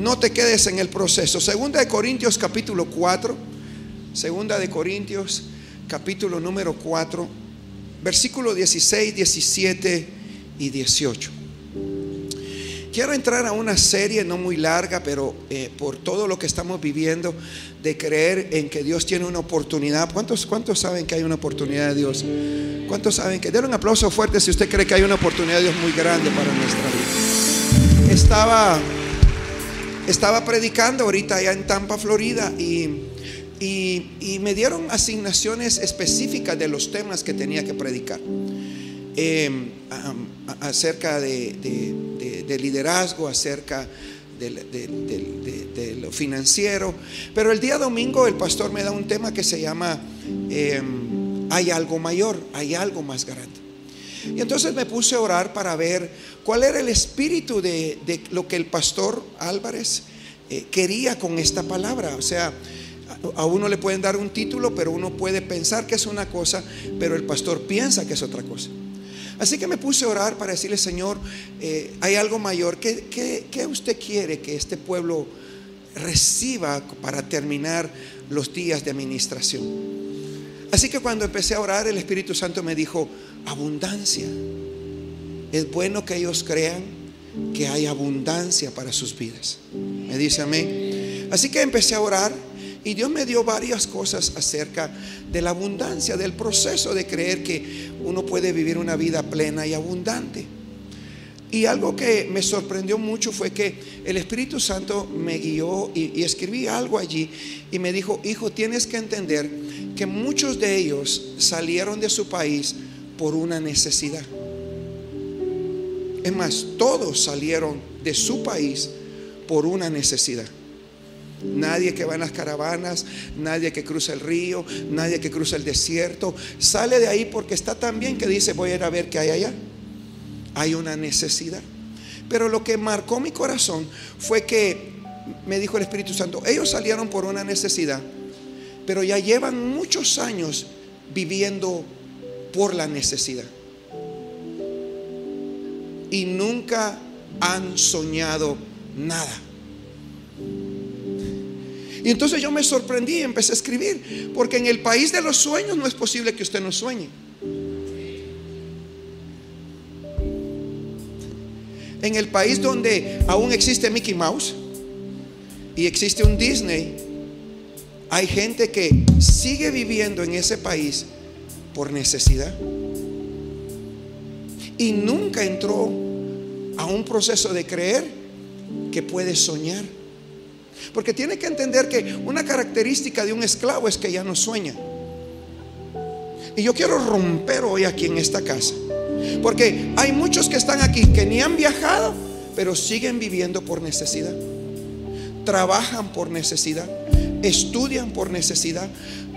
no te quedes en el proceso. Segunda de Corintios capítulo 4. Segunda de Corintios capítulo número 4. Versículo 16, 17 y 18. Quiero entrar a una serie no muy larga, pero eh, por todo lo que estamos viviendo, de creer en que Dios tiene una oportunidad. ¿Cuántos, ¿Cuántos saben que hay una oportunidad de Dios? ¿Cuántos saben que? Denle un aplauso fuerte si usted cree que hay una oportunidad de Dios muy grande para nuestra vida. Estaba, estaba predicando ahorita allá en Tampa, Florida, y, me dieron asignaciones específicas de los temas que tenía que predicar. Em, acerca de de liderazgo, acerca de, lo financiero. Pero el día domingo el pastor me da un tema que se llama em, Hay algo mayor, hay algo más grande. Y entonces me puse a orar para ver cuál era el espíritu de, lo que el pastor Álvarez eh, quería con esta palabra. O sea, a uno le pueden dar un título, pero uno puede pensar que es una cosa, pero el pastor piensa que es otra cosa. Así que me puse a orar para decirle, Señor, eh, hay algo mayor. ¿Qué, ¿Qué, usted quiere que este pueblo reciba para terminar los días de administración? Así que cuando empecé a orar, el Espíritu Santo me dijo, abundancia. Es bueno que ellos crean que hay abundancia para sus vidas. Me dice amén. Así que empecé a orar y Dios me dio varias cosas acerca de la abundancia, del proceso de creer que uno puede vivir una vida plena y abundante. Y algo que me sorprendió mucho fue que el Espíritu Santo me guió y, escribí algo allí y me dijo, hijo, tienes que entender que muchos de ellos salieron de su país por una necesidad. Es más, todos salieron de su país por una necesidad. Nadie que va en las caravanas, nadie que cruza el río, nadie que cruza el desierto, sale de ahí porque está tan bien que dice, voy a ir a ver qué hay allá. Hay una necesidad. Pero lo que marcó mi corazón fue que me dijo el Espíritu Santo, ellos salieron por una necesidad, pero ya llevan muchos años viviendo por la necesidad. Y nunca han soñado nada. Y entonces yo me sorprendí y empecé a escribir, porque en el país de los sueños no es posible que usted no sueñe. En el país donde aún existe Mickey Mouse y existe un Disney, hay gente que sigue viviendo en ese país por necesidad. Y nunca entró a un proceso de creer que puede soñar. Porque tiene que entender que una característica de un esclavo es que ya no sueña. Y yo quiero romper hoy aquí en esta casa. Porque hay muchos que están aquí que ni han viajado, pero siguen viviendo por necesidad. Trabajan por necesidad. Estudian por necesidad.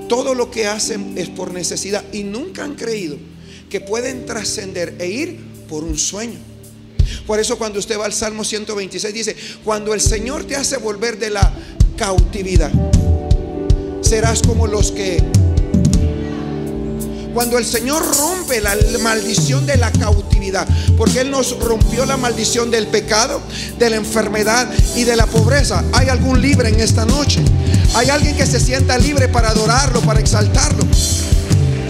Todo lo que hacen es por necesidad. Y nunca han creído que pueden trascender e ir por un sueño. Por eso cuando usted va al Salmo 126 dice, cuando el Señor te hace volver de la cautividad, serás como los que... Cuando el Señor rompe la maldición de la cautividad, porque Él nos rompió la maldición del pecado, de la enfermedad y de la pobreza. ¿Hay algún libre en esta noche? ¿Hay alguien que se sienta libre para adorarlo, para exaltarlo?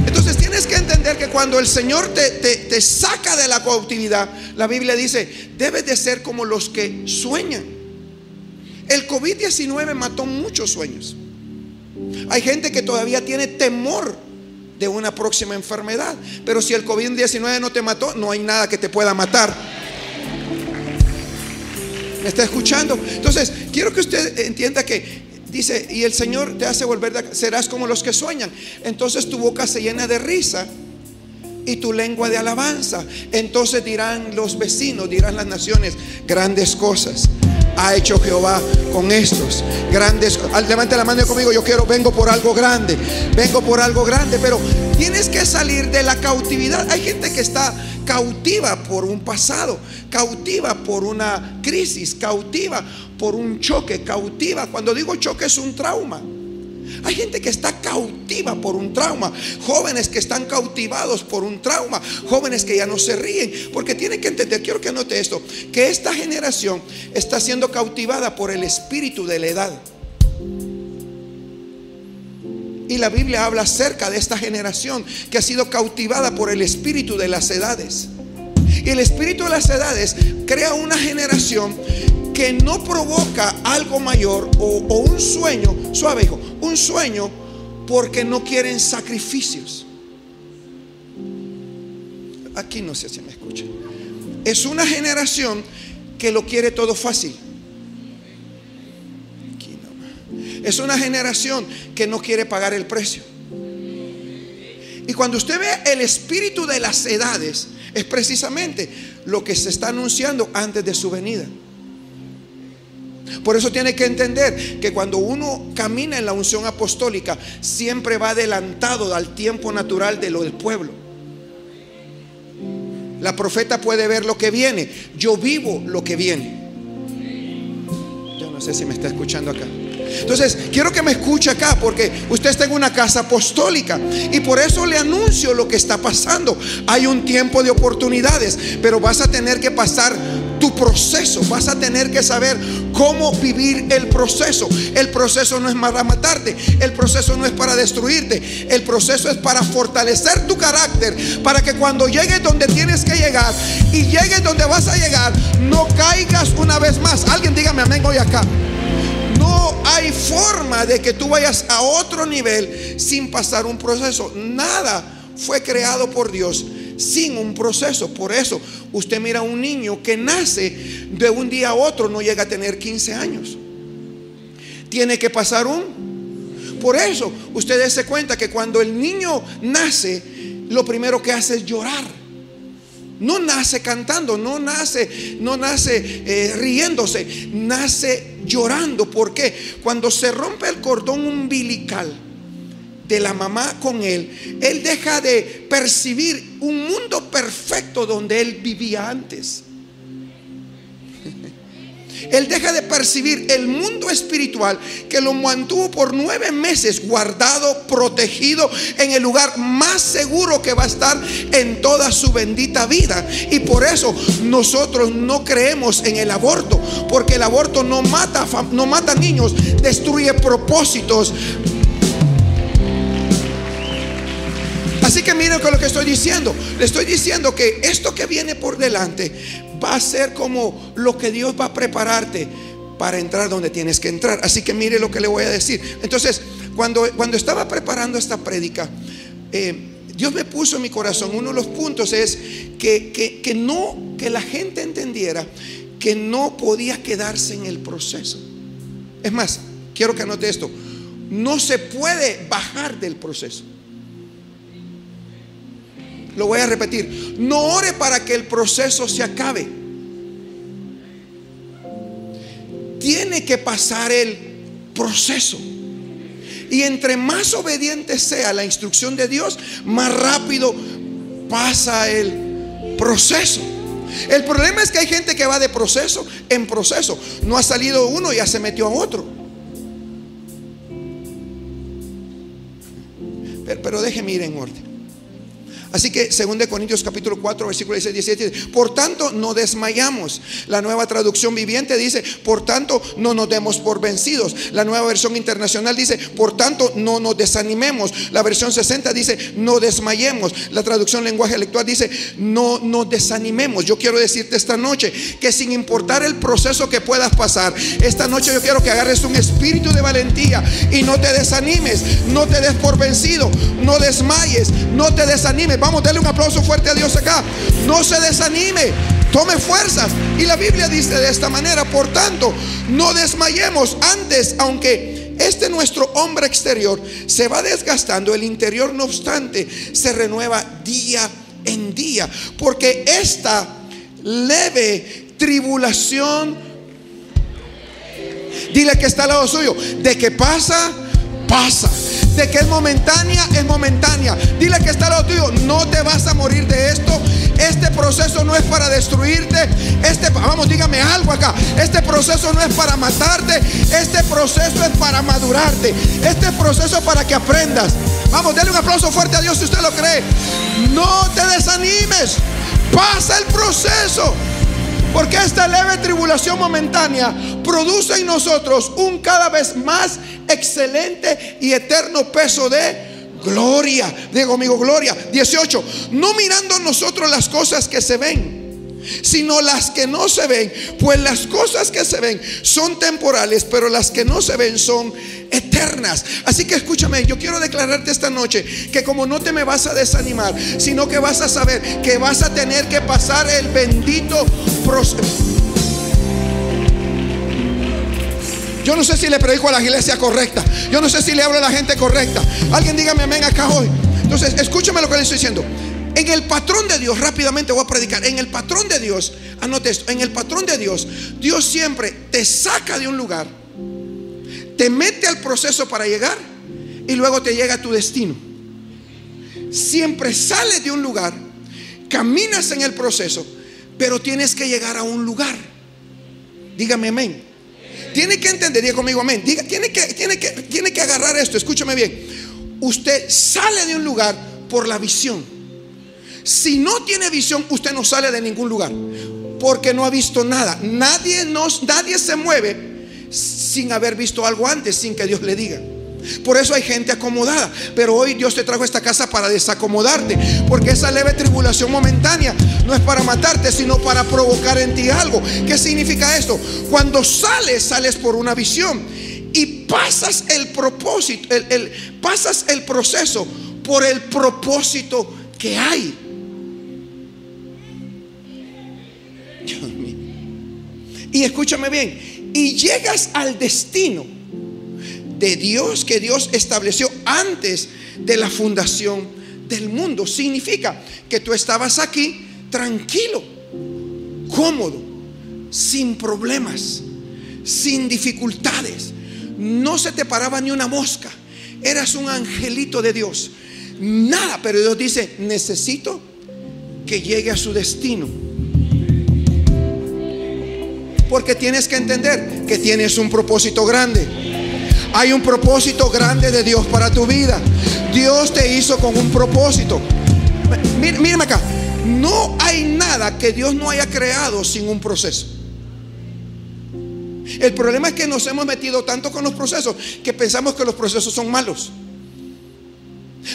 Entonces tienes que entender que cuando el Señor te, te, saca de la cautividad, la Biblia dice, debes de ser como los que sueñan. El COVID-19 mató muchos sueños. Hay gente que todavía tiene temor de una próxima enfermedad. Pero si el COVID-19 no te mató, no hay nada que te pueda matar. ¿Me está escuchando? Entonces, quiero que usted entienda que dice, y el Señor te hace volver, serás como los que sueñan. Entonces tu boca se llena de risa y tu lengua de alabanza. Entonces dirán los vecinos, dirán las naciones, grandes cosas ha hecho Jehová con estos grandes. Levante la mano conmigo, yo quiero, vengo por algo grande, vengo por algo grande, pero tienes que salir de la cautividad. Hay gente que está cautiva por un pasado, cautiva por una crisis, cautiva por un choque, cautiva. Cuando digo choque es un trauma. Hay gente que está cautiva por un trauma, jóvenes que están cautivados por un trauma, jóvenes que ya no se ríen, porque tienen que entender, quiero que anote esto, que esta generación está siendo cautivada por el espíritu de la edad. Y la Biblia habla acerca de esta generación que ha sido cautivada por el espíritu de las edades. Y el espíritu de las edades crea una generación que no provoca algo mayor o, un sueño, suave hijo, un sueño porque no quieren sacrificios. Aquí no sé si me escucha Es una generación que lo quiere todo fácil. Es una generación que no quiere pagar el precio. Y cuando usted ve el espíritu de las edades, es precisamente lo que se está anunciando antes de su venida. Por eso tiene que entender que cuando uno camina en la unción apostólica, siempre va adelantado al tiempo natural de lo del pueblo. La profeta puede ver lo que viene. Yo vivo lo que viene. Yo no sé si me está escuchando acá. Entonces, quiero que me escuche acá porque usted está en una casa apostólica y por eso le anuncio lo que está pasando. Hay un tiempo de oportunidades, pero vas a tener que pasar tu proceso, vas a tener que saber cómo vivir el proceso. El proceso no es para matarte, el proceso no es para destruirte, el proceso es para fortalecer tu carácter, para que cuando llegues donde tienes que llegar y llegues donde vas a llegar, no caigas una vez más. Alguien dígame amén hoy acá. Hay forma de que tú vayas a otro nivel sin pasar un proceso. Nada fue creado por Dios sin un proceso. Por eso usted mira a un niño que nace de un día a otro, no llega a tener 15 años. Tiene que pasar un... Por eso usted se cuenta que cuando el niño nace, lo primero que hace es llorar. No nace cantando, no nace, no nace eh, riéndose, nace llorando. porque Cuando se rompe el cordón umbilical de la mamá con él, él deja de percibir un mundo perfecto donde él vivía antes. Él deja de percibir el mundo espiritual que lo mantuvo por nueve meses guardado, protegido en el lugar más seguro que va a estar en toda su bendita vida. Y por eso nosotros no creemos en el aborto, porque el aborto no mata, no mata niños, destruye propósitos. Así que miren con lo que estoy diciendo. Le estoy diciendo que esto que viene por delante va a ser como lo que Dios va a prepararte para entrar donde tienes que entrar. Así que mire lo que le voy a decir. Entonces, cuando, cuando estaba preparando esta prédica, eh, Dios me puso en mi corazón, uno de los puntos es que, que, no, que la gente entendiera que no podía quedarse en el proceso. Es más, quiero que anote esto, no se puede bajar del proceso. Lo voy a repetir. No ore para que el proceso se acabe. Tiene que pasar el proceso. Y entre más obediente sea la instrucción de Dios, más rápido pasa el proceso. El problema es que hay gente que va de proceso en proceso. No ha salido uno y ya se metió a otro. Pero, pero déjeme ir en orden. Así que 2 Corintios capítulo 4 versículo 16, 17 por tanto no desmayamos. La nueva traducción viviente dice, por tanto no nos demos por vencidos. La nueva versión internacional dice, por tanto no nos desanimemos. La versión 60 dice, no desmayemos. La traducción lenguaje lectual dice, no nos desanimemos. Yo quiero decirte esta noche que sin importar el proceso que puedas pasar, esta noche yo quiero que agarres un espíritu de valentía y no te desanimes, no te des por vencido, no desmayes, no te desanimes. Vamos, darle un aplauso fuerte a Dios acá. No se desanime, tome fuerzas. Y la Biblia dice de esta manera, por tanto, no desmayemos antes, aunque este nuestro hombre exterior se va desgastando, el interior no obstante se renueva día en día, porque esta leve tribulación, dile que está al lado suyo, de que pasa, pasa de que es momentánea, es momentánea. Dile que está lo tuyo, no te vas a morir de esto. Este proceso no es para destruirte. Este, vamos, dígame algo acá. Este proceso no es para matarte. Este proceso es para madurarte. Este proceso es para que aprendas. Vamos, denle un aplauso fuerte a Dios si usted lo cree. No te desanimes. Pasa el proceso. Porque esta leve tribulación momentánea produce en nosotros un cada vez más excelente y eterno peso de gloria. Digo amigo, gloria. 18. No mirando nosotros las cosas que se ven sino las que no se ven. Pues las cosas que se ven son temporales, pero las que no se ven son eternas. Así que escúchame, yo quiero declararte esta noche que como no te me vas a desanimar, sino que vas a saber que vas a tener que pasar el bendito proceso. Yo no sé si le predico a la iglesia correcta. Yo no sé si le hablo a la gente correcta. Alguien dígame amén acá hoy. Entonces, escúchame lo que le estoy diciendo. En el patrón de Dios, rápidamente voy a predicar. En el patrón de Dios, anote esto. En el patrón de Dios, Dios siempre te saca de un lugar, te mete al proceso para llegar y luego te llega a tu destino. Siempre sales de un lugar, caminas en el proceso, pero tienes que llegar a un lugar. Dígame amén. Tiene que entender, diga conmigo amén. Diga, que, que, tiene que agarrar esto, escúchame bien. Usted sale de un lugar por la visión. Si no tiene visión, usted no sale de ningún lugar. Porque no ha visto nada. Nadie, nos, nadie se mueve sin haber visto algo antes, sin que Dios le diga. Por eso hay gente acomodada. Pero hoy Dios te trajo esta casa para desacomodarte. Porque esa leve tribulación momentánea no es para matarte, sino para provocar en ti algo. ¿Qué significa esto? Cuando sales, sales por una visión. Y pasas el propósito, el, pasas el proceso por el propósito que hay. Y escúchame bien, y llegas al destino de Dios que Dios estableció antes de la fundación del mundo. Significa que tú estabas aquí tranquilo, cómodo, sin problemas, sin dificultades. No se te paraba ni una mosca. Eras un angelito de Dios. Nada, pero Dios dice, necesito que llegue a su destino. Porque tienes que entender que tienes un propósito grande. Hay un propósito grande de Dios para tu vida. Dios te hizo con un propósito. Mírame acá. No hay nada que Dios no haya creado sin un proceso. El problema es que nos hemos metido tanto con los procesos que pensamos que los procesos son malos.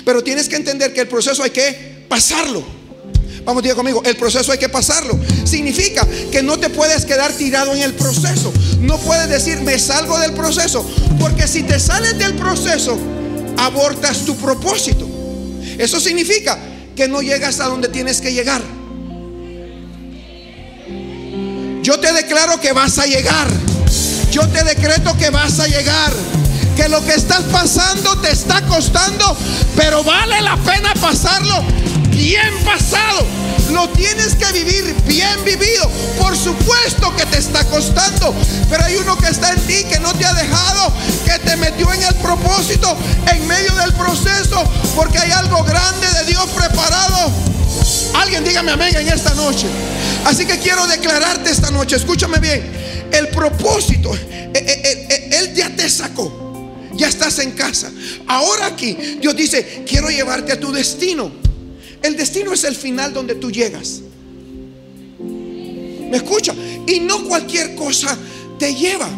Pero tienes que entender que el proceso hay que pasarlo. Vamos, diga conmigo, el proceso hay que pasarlo. Significa que no te puedes quedar tirado en el proceso. No puedes decir, me salgo del proceso. Porque si te sales del proceso, abortas tu propósito. Eso significa que no llegas a donde tienes que llegar. Yo te declaro que vas a llegar. Yo te decreto que vas a llegar. Que lo que estás pasando te está costando, pero vale la pena pasarlo bien pasado. Lo tienes que vivir bien vivido. Por supuesto que te está costando. Pero hay uno que está en ti que no te ha dejado, que te metió en el propósito, en medio del proceso. Porque hay algo grande de Dios preparado. Alguien dígame amén en esta noche. Así que quiero declararte esta noche. Escúchame bien. El propósito, eh, eh, eh, Él ya te sacó. Ya estás en casa. Ahora aquí Dios dice, quiero llevarte a tu destino. El destino es el final donde tú llegas. ¿Me escucha? Y no cualquier cosa te lleva.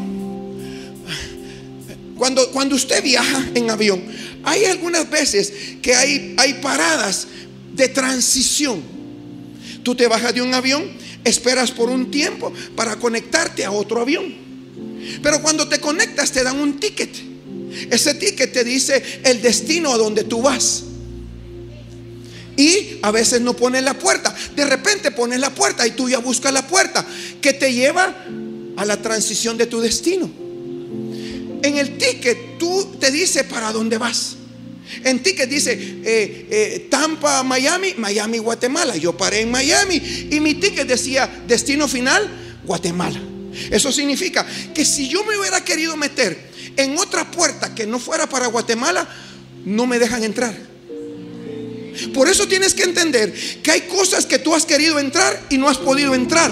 Cuando, cuando usted viaja en avión, hay algunas veces que hay, hay paradas de transición. Tú te bajas de un avión, esperas por un tiempo para conectarte a otro avión. Pero cuando te conectas te dan un ticket. Ese ticket te dice el destino a donde tú vas. Y a veces no pones la puerta. De repente pones la puerta y tú ya buscas la puerta que te lleva a la transición de tu destino. En el ticket tú te dice para dónde vas. En ticket dice eh, eh, Tampa, Miami, Miami, Guatemala. Yo paré en Miami y mi ticket decía destino final, Guatemala. Eso significa que si yo me hubiera querido meter en otra puerta que no fuera para Guatemala, no me dejan entrar. Por eso tienes que entender que hay cosas que tú has querido entrar y no has podido entrar.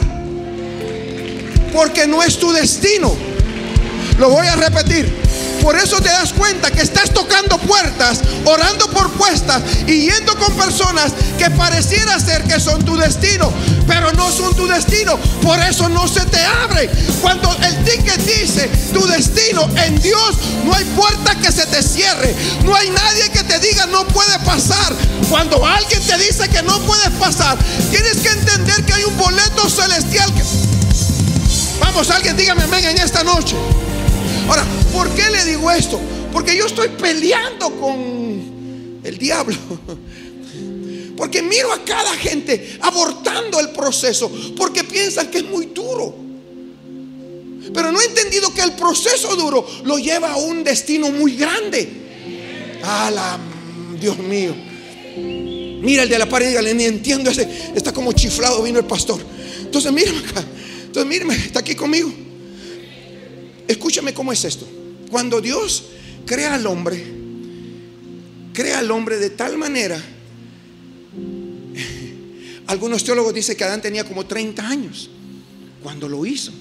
Porque no es tu destino. Lo voy a repetir. Por eso te das cuenta que estás tocando puertas, orando por puestas y yendo con personas que pareciera ser que son tu destino, pero no son tu destino. Por eso no se te abre. Cuando el ticket dice tu destino en Dios, no hay puerta que se te cierre. No hay nadie que te diga no puede pasar. Cuando alguien te dice que no puedes pasar, tienes que entender que hay un boleto celestial. Vamos, alguien dígame amén en esta noche. Ahora, ¿por qué le digo esto? Porque yo estoy peleando con el diablo. Porque miro a cada gente abortando el proceso porque piensan que es muy duro. Pero no he entendido que el proceso duro lo lleva a un destino muy grande. ¡Ala! Dios mío. Mira el de la pared, dígale, ni entiendo ese. Está como chiflado, vino el pastor. Entonces, mírame acá. Entonces, mírame, está aquí conmigo. Escúchame cómo es esto. Cuando Dios crea al hombre, crea al hombre de tal manera, algunos teólogos dicen que Adán tenía como 30 años cuando lo hizo.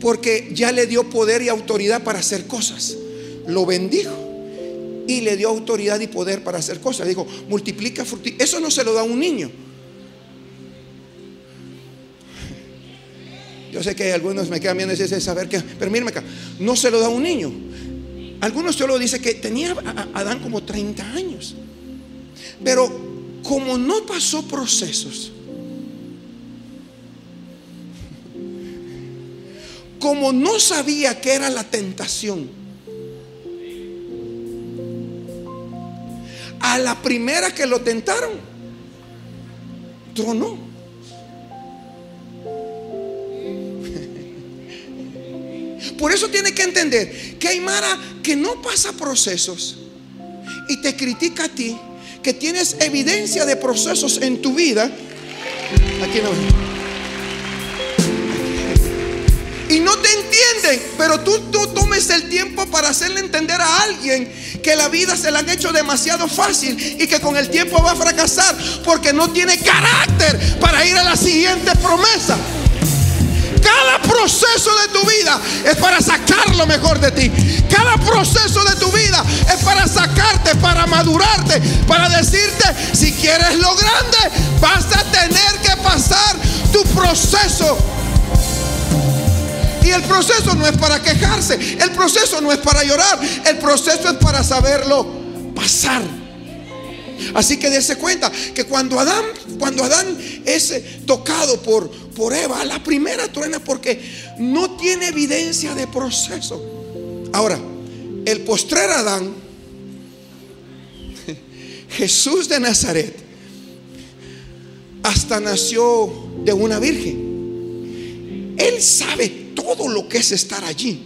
Porque ya le dio poder y autoridad para hacer cosas. Lo bendijo y le dio autoridad y poder para hacer cosas. Dijo, multiplica, eso no se lo da a un niño. Yo sé que algunos me quedan viendo ese saber que, pero acá, no se lo da a un niño. Algunos solo dicen que tenía a Adán como 30 años. Pero como no pasó procesos, como no sabía que era la tentación, a la primera que lo tentaron, tronó. Por eso tiene que entender que hay Mara que no pasa procesos y te critica a ti, que tienes evidencia de procesos en tu vida. Aquí no. Y no te entienden, pero tú, tú tomes el tiempo para hacerle entender a alguien que la vida se la han hecho demasiado fácil y que con el tiempo va a fracasar porque no tiene carácter para ir a la siguiente promesa. Cada proceso de tu vida es para sacar lo mejor de ti. Cada proceso de tu vida es para sacarte, para madurarte, para decirte, si quieres lo grande, vas a tener que pasar tu proceso. Y el proceso no es para quejarse, el proceso no es para llorar, el proceso es para saberlo pasar. Así que dése cuenta que cuando Adán, cuando Adán es tocado por, por Eva, la primera truena porque no tiene evidencia de proceso. Ahora, el postrer Adán, Jesús de Nazaret, hasta nació de una virgen. Él sabe todo lo que es estar allí.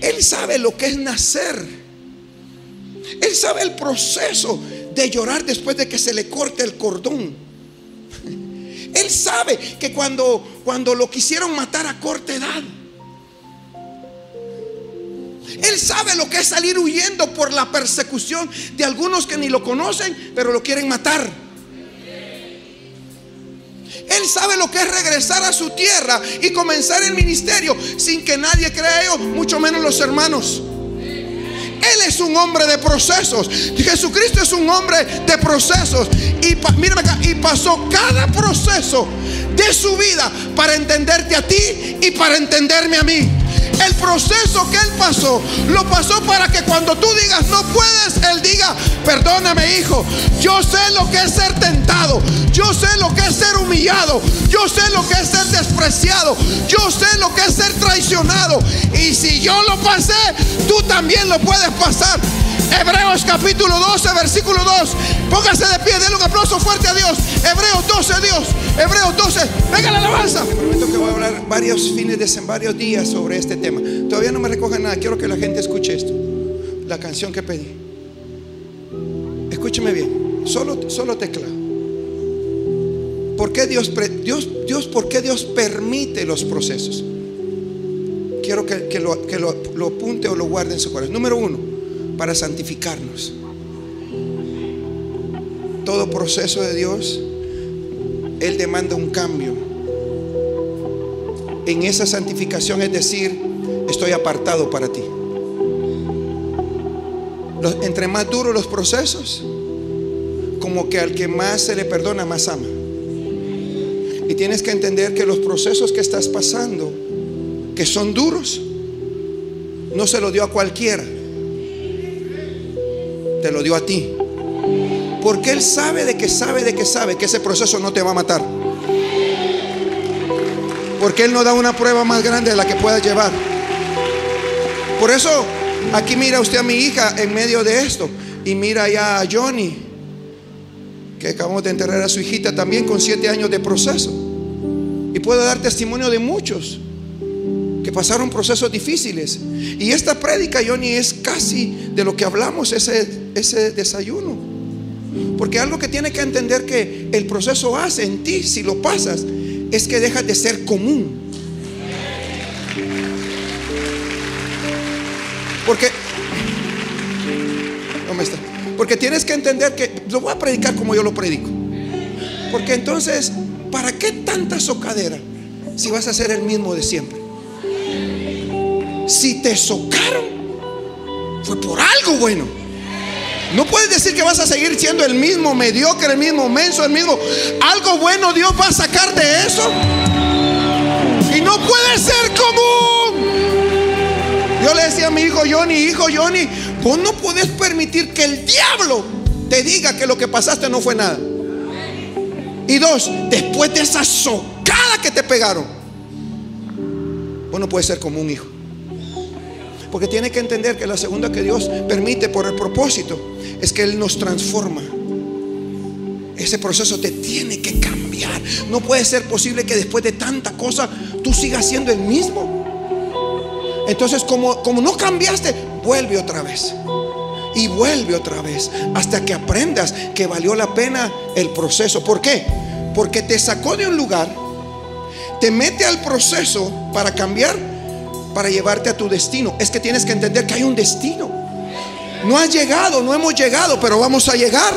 Él sabe lo que es nacer. Él sabe el proceso de llorar después de que se le corte el cordón. Él sabe que cuando, cuando lo quisieron matar a corta edad, él sabe lo que es salir huyendo por la persecución de algunos que ni lo conocen, pero lo quieren matar. Él sabe lo que es regresar a su tierra y comenzar el ministerio sin que nadie crea ellos, mucho menos los hermanos. Él es un hombre de procesos. Jesucristo es un hombre de procesos. Y mírame acá, y pasó cada proceso de su vida para entenderte a ti y para entenderme a mí. El proceso que él pasó, lo pasó para que cuando tú digas no puedes, él diga, perdóname hijo, yo sé lo que es ser tentado, yo sé lo que es ser humillado, yo sé lo que es ser despreciado, yo sé lo que es ser traicionado. Y si yo lo pasé, tú también lo puedes pasar. Hebreos capítulo 12, versículo 2. Póngase de pie, denle un aplauso fuerte a Dios. Hebreos 12, Dios. Hebreos 12. Venga la alabanza. Prometo que voy a hablar varios fines de varios días sobre este tema. Todavía no me recoge nada. Quiero que la gente escuche esto. La canción que pedí. Escúcheme bien. Solo, solo tecla. ¿Por qué Dios, Dios, Dios, por qué Dios permite los procesos? Quiero que, lo, que lo, lo apunte o lo guarde en su corazón. Número uno para santificarnos. Todo proceso de Dios, Él demanda un cambio. En esa santificación es decir, estoy apartado para ti. entre más duros los procesos, como que al que más se le perdona, más ama. Y tienes que entender que los procesos que estás pasando, que son duros, no se lo dio a cualquiera. Te lo dio a ti. Porque Él sabe de que sabe de que sabe que ese proceso no te va a matar. Porque Él no da una prueba más grande de la que puedas llevar. Por eso, aquí mira usted a mi hija en medio de esto. Y mira ya a Johnny, que acabamos de enterrar a su hijita también con siete años de proceso. Y puedo dar testimonio de muchos que pasaron procesos difíciles. Y esta prédica, Johnny, es casi de lo que hablamos ese, ese desayuno. Porque algo que tiene que entender que el proceso hace en ti, si lo pasas, es que dejas de ser común. Porque, ¿dónde está? Porque tienes que entender que lo voy a predicar como yo lo predico. Porque entonces, ¿para qué tanta socadera si vas a ser el mismo de siempre? Si te socaron, fue por algo bueno. No puedes decir que vas a seguir siendo el mismo mediocre, el mismo menso, el mismo. Algo bueno Dios va a sacar de eso. Y no puede ser común. Yo le decía a mi hijo Johnny, hijo Johnny, vos no puedes permitir que el diablo te diga que lo que pasaste no fue nada. Y dos, después de esa socada que te pegaron, vos no puedes ser como un hijo. Porque tiene que entender que la segunda que Dios permite por el propósito es que Él nos transforma. Ese proceso te tiene que cambiar. No puede ser posible que después de tanta cosa tú sigas siendo el mismo. Entonces, como, como no cambiaste, vuelve otra vez. Y vuelve otra vez. Hasta que aprendas que valió la pena el proceso. ¿Por qué? Porque te sacó de un lugar, te mete al proceso para cambiar para llevarte a tu destino. Es que tienes que entender que hay un destino. No has llegado, no hemos llegado, pero vamos a llegar.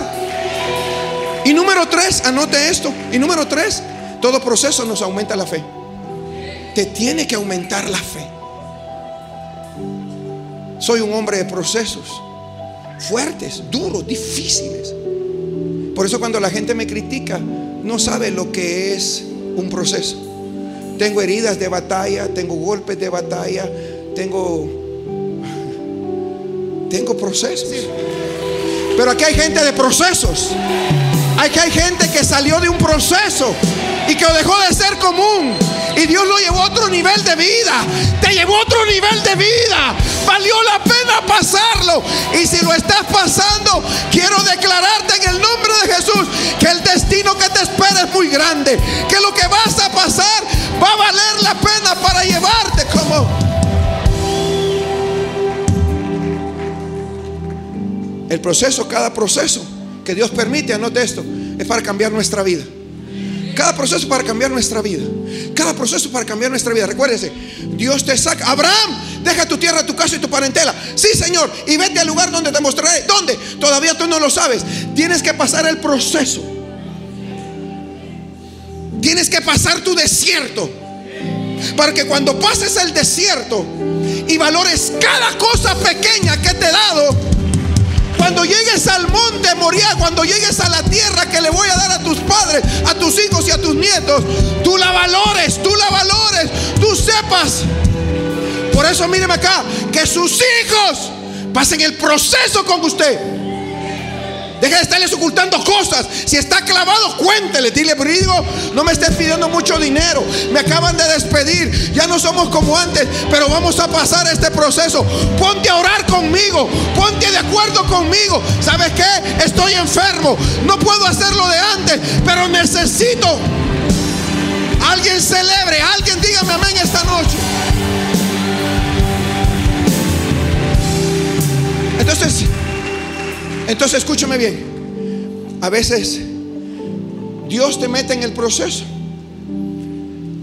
Y número tres, anote esto. Y número tres, todo proceso nos aumenta la fe. Te tiene que aumentar la fe. Soy un hombre de procesos fuertes, duros, difíciles. Por eso cuando la gente me critica, no sabe lo que es un proceso. Tengo heridas de batalla, tengo golpes de batalla, tengo tengo procesos. Pero aquí hay gente de procesos. Aquí hay gente que salió de un proceso y que dejó de ser común. Y Dios lo llevó a otro nivel de vida. Te llevó a otro nivel de vida. Valió la pena pasarlo. Y si lo estás pasando, quiero declararte en el nombre de Jesús que el destino que te espera es muy grande. Que lo que vas a pasar va a valer la pena para llevarte como... El proceso, cada proceso que Dios permite, anote esto, es para cambiar nuestra vida. Cada proceso para cambiar nuestra vida. Cada proceso para cambiar nuestra vida. Recuérdese, Dios te saca. Abraham, deja tu tierra, tu casa y tu parentela. Sí, Señor. Y vete al lugar donde te mostraré. ¿Dónde? Todavía tú no lo sabes. Tienes que pasar el proceso. Tienes que pasar tu desierto. Para que cuando pases el desierto y valores cada cosa pequeña que te he dado, cuando llegues al monte Moría, cuando llegues a la tierra que le voy a dar a tus padres, a tus hijos y a tus nietos, tú la valores, tú la valores, tú sepas. Por eso míreme acá, que sus hijos pasen el proceso con usted. Deja de estarles ocultando cosas. Si está clavado, cuéntele. Dile, brigo, no me estés pidiendo mucho dinero. Me acaban de despedir. Ya no somos como antes, pero vamos a pasar este proceso. Ponte a orar conmigo. Ponte de acuerdo conmigo. ¿Sabes qué? Estoy enfermo. No puedo hacerlo de antes, pero necesito. Alguien celebre. Alguien dígame amén esta noche. Entonces, entonces escúchame bien. A veces Dios te mete en el proceso.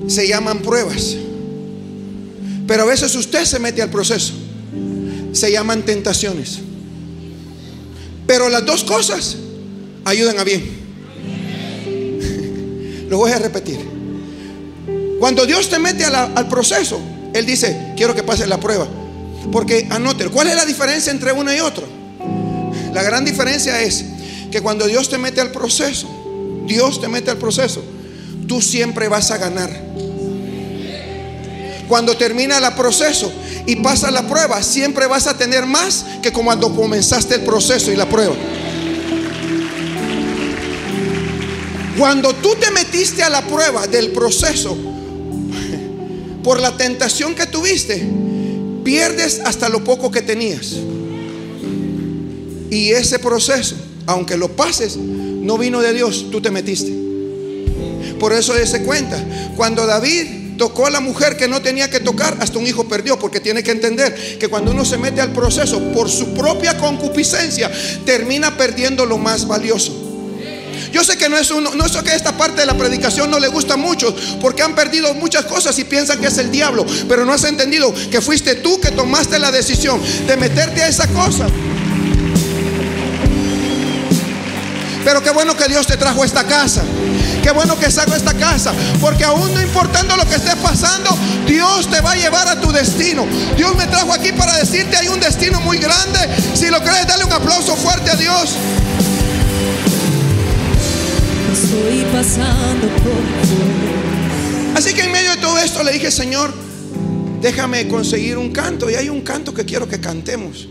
Se llaman pruebas. Pero a veces usted se mete al proceso. Se llaman tentaciones. Pero las dos cosas ayudan a bien. Lo voy a repetir. Cuando Dios te mete al proceso, Él dice, quiero que pases la prueba. Porque anote, ¿cuál es la diferencia entre uno y otro? La gran diferencia es que cuando Dios te mete al proceso, Dios te mete al proceso, tú siempre vas a ganar. Cuando termina el proceso y pasa la prueba, siempre vas a tener más que cuando comenzaste el proceso y la prueba. Cuando tú te metiste a la prueba del proceso por la tentación que tuviste, pierdes hasta lo poco que tenías. Y ese proceso, aunque lo pases, no vino de Dios, tú te metiste. Por eso se cuenta, cuando David tocó a la mujer que no tenía que tocar, hasta un hijo perdió, porque tiene que entender que cuando uno se mete al proceso por su propia concupiscencia, termina perdiendo lo más valioso. Yo sé que no es uno, no es que esta parte de la predicación no le gusta mucho, porque han perdido muchas cosas y piensan que es el diablo, pero no has entendido que fuiste tú que tomaste la decisión de meterte a esa cosa. Pero qué bueno que Dios te trajo a esta casa. Qué bueno que salgo a esta casa. Porque aún no importando lo que esté pasando, Dios te va a llevar a tu destino. Dios me trajo aquí para decirte hay un destino muy grande. Si lo crees, dale un aplauso fuerte a Dios estoy pasando por Así que en medio de todo esto le dije, Señor, déjame conseguir un canto. Y hay un canto que quiero que cantemos.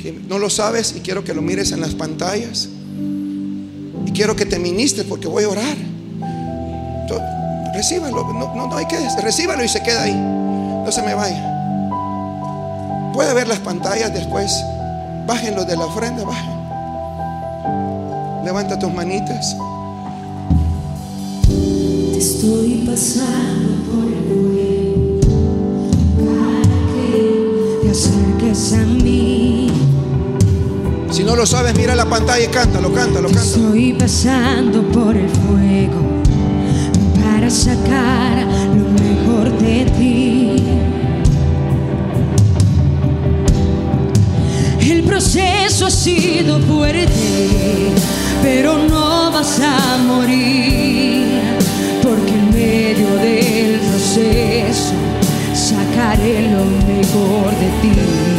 Que no lo sabes y quiero que lo mires en las pantallas. Y quiero que te ministres porque voy a orar. recíbalo, no, no, no hay que, recíbalo y se queda ahí. No se me vaya. Puede ver las pantallas después. Bájenlo de la ofrenda, bajen. Levanta tus manitas. Te estoy pasando por el para que te acerques a mí. Si no lo sabes, mira la pantalla y cántalo, cántalo, cántalo. Estoy pasando por el fuego para sacar lo mejor de ti. El proceso ha sido fuerte pero no vas a morir, porque en medio del proceso sacaré lo mejor de ti.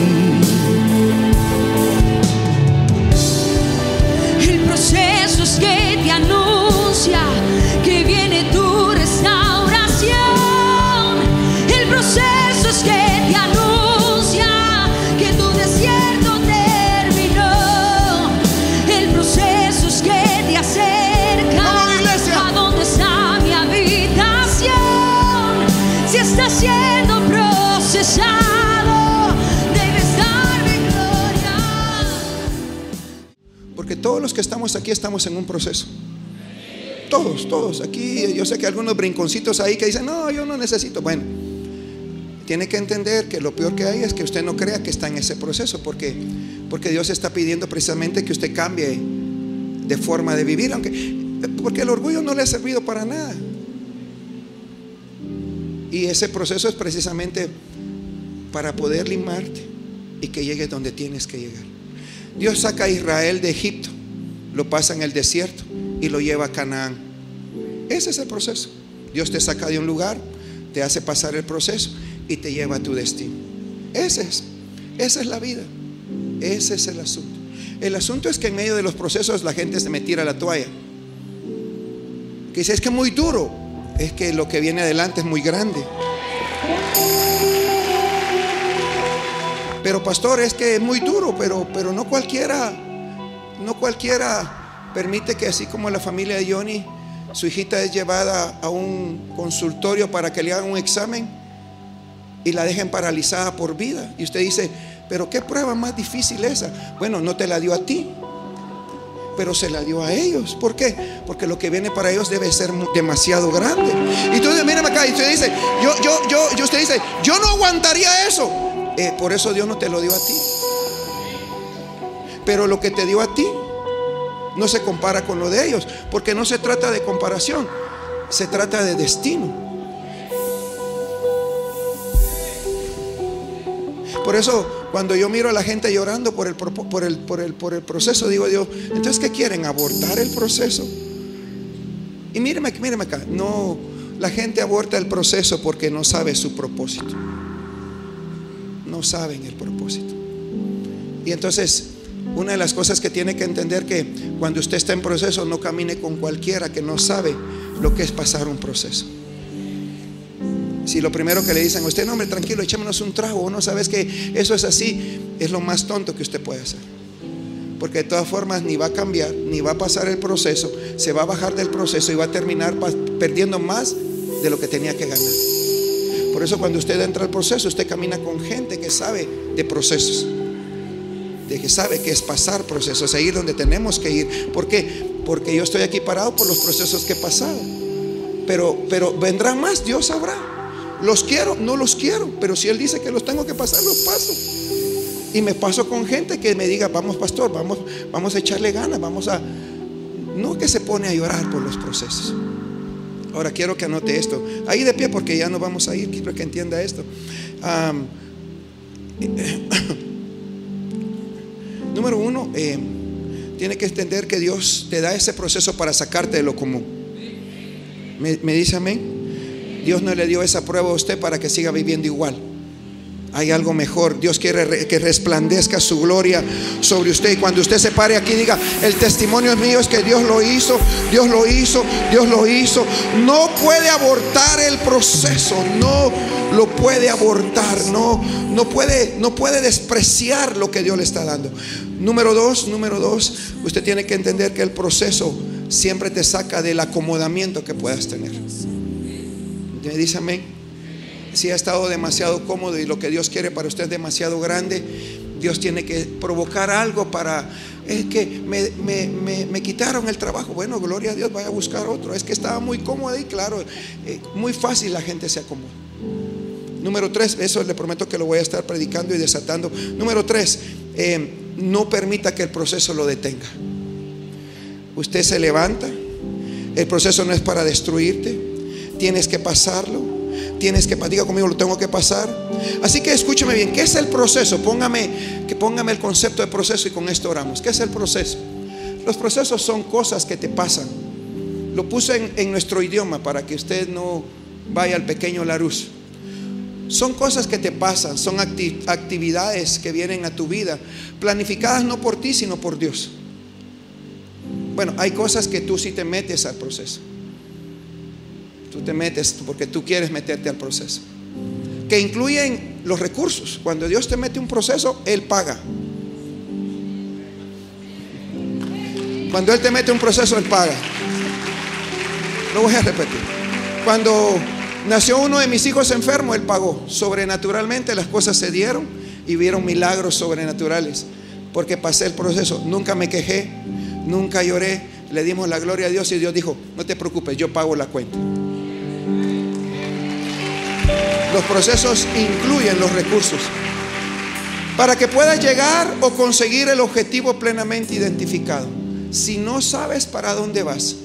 Estamos en un proceso. Todos, todos. Aquí yo sé que algunos brinconcitos ahí que dicen, no, yo no necesito. Bueno, tiene que entender que lo peor que hay es que usted no crea que está en ese proceso, porque, porque Dios está pidiendo precisamente que usted cambie de forma de vivir, aunque, porque el orgullo no le ha servido para nada. Y ese proceso es precisamente para poder limarte y que llegues donde tienes que llegar. Dios saca a Israel de Egipto lo pasa en el desierto y lo lleva a Canaán. Ese es el proceso. Dios te saca de un lugar, te hace pasar el proceso y te lleva a tu destino. Ese es, esa es la vida. Ese es el asunto. El asunto es que en medio de los procesos la gente se me tira la toalla. Que dice, es que es muy duro. Es que lo que viene adelante es muy grande. Pero pastor, es que es muy duro, pero, pero no cualquiera no cualquiera permite que así como la familia de Johnny, su hijita es llevada a un consultorio para que le hagan un examen y la dejen paralizada por vida. Y usted dice, pero ¿qué prueba más difícil esa? Bueno, no te la dio a ti, pero se la dio a ellos. ¿Por qué? Porque lo que viene para ellos debe ser demasiado grande. Y tú mírame acá, y usted dice, yo, yo, yo, usted dice, yo no aguantaría eso. Eh, por eso Dios no te lo dio a ti. Pero lo que te dio a ti no se compara con lo de ellos, porque no se trata de comparación, se trata de destino. Por eso Cuando yo miro a la gente llorando por el, por el, por el, por el proceso, digo Dios, entonces ¿qué quieren? ¿Abortar el proceso? Y míreme, míreme acá, no, la gente aborta el proceso porque no sabe su propósito. No saben el propósito. Y entonces, una de las cosas que tiene que entender que cuando usted está en proceso, no camine con cualquiera que no sabe lo que es pasar un proceso. Si lo primero que le dicen a usted, no, hombre, tranquilo, echémonos un trago, no sabes que eso es así, es lo más tonto que usted puede hacer. Porque de todas formas ni va a cambiar, ni va a pasar el proceso, se va a bajar del proceso y va a terminar perdiendo más de lo que tenía que ganar. Por eso cuando usted entra al proceso, usted camina con gente que sabe de procesos, de que sabe que es pasar procesos, seguir donde tenemos que ir. ¿Por qué? Porque yo estoy aquí parado por los procesos que he pasado. Pero, pero vendrán más, Dios sabrá. Los quiero, no los quiero, pero si Él dice que los tengo que pasar, los paso. Y me paso con gente que me diga, vamos pastor, vamos, vamos a echarle ganas, vamos a... No que se pone a llorar por los procesos. Ahora quiero que anote esto. Ahí de pie porque ya no vamos a ir, quiero que entienda esto. Número uno, eh, tiene que entender que Dios te da ese proceso para sacarte de lo común. ¿Me, me dice amén? Dios no le dio esa prueba a usted para que siga viviendo igual. Hay algo mejor. Dios quiere que resplandezca su gloria sobre usted. Y cuando usted se pare aquí, diga, el testimonio mío es que Dios lo hizo, Dios lo hizo, Dios lo hizo. No puede abortar el proceso, no lo puede abortar, no, no, puede, no puede despreciar lo que Dios le está dando. Número dos, número dos, usted tiene que entender que el proceso siempre te saca del acomodamiento que puedas tener. ¿Me dice amén? Si ha estado demasiado cómodo y lo que Dios quiere para usted es demasiado grande, Dios tiene que provocar algo para... Es que me, quitaron el trabajo. Bueno, gloria a Dios, vaya a buscar otro. Es que estaba muy cómodo y claro, eh, muy fácil la gente se acomoda. Número tres, eso le prometo que lo voy a estar predicando y desatando. Número tres, eh, no permita que el proceso lo detenga. Usted se levanta, el proceso no es para destruirte, Tienes que pasarlo. Tienes que, diga conmigo, lo tengo que pasar. Así que escúcheme bien, ¿qué es el proceso? Póngame, que póngame el concepto de proceso y con esto oramos. ¿Qué es el proceso? Los procesos son cosas que te pasan. Lo puse en, nuestro idioma para que usted no vaya al pequeño Larus. Son cosas que te pasan, son actividades que vienen a tu vida, planificadas no por ti, sino por Dios. Bueno, hay cosas que tú sí te metes al proceso. Tú te metes porque tú quieres meterte al proceso. Que incluyen los recursos. Cuando Dios te mete un proceso, Él paga. Cuando Él te mete un proceso, Él paga. Lo voy a repetir. Cuando nació uno de mis hijos enfermo, Él pagó. Sobrenaturalmente las cosas se dieron y vieron milagros sobrenaturales. Porque pasé el proceso. Nunca me quejé, nunca lloré. Le dimos la gloria a Dios y Dios dijo, no te preocupes, yo pago la cuenta. Los procesos incluyen los recursos. Para que puedas llegar o conseguir el objetivo plenamente identificado. Si no sabes para dónde vas,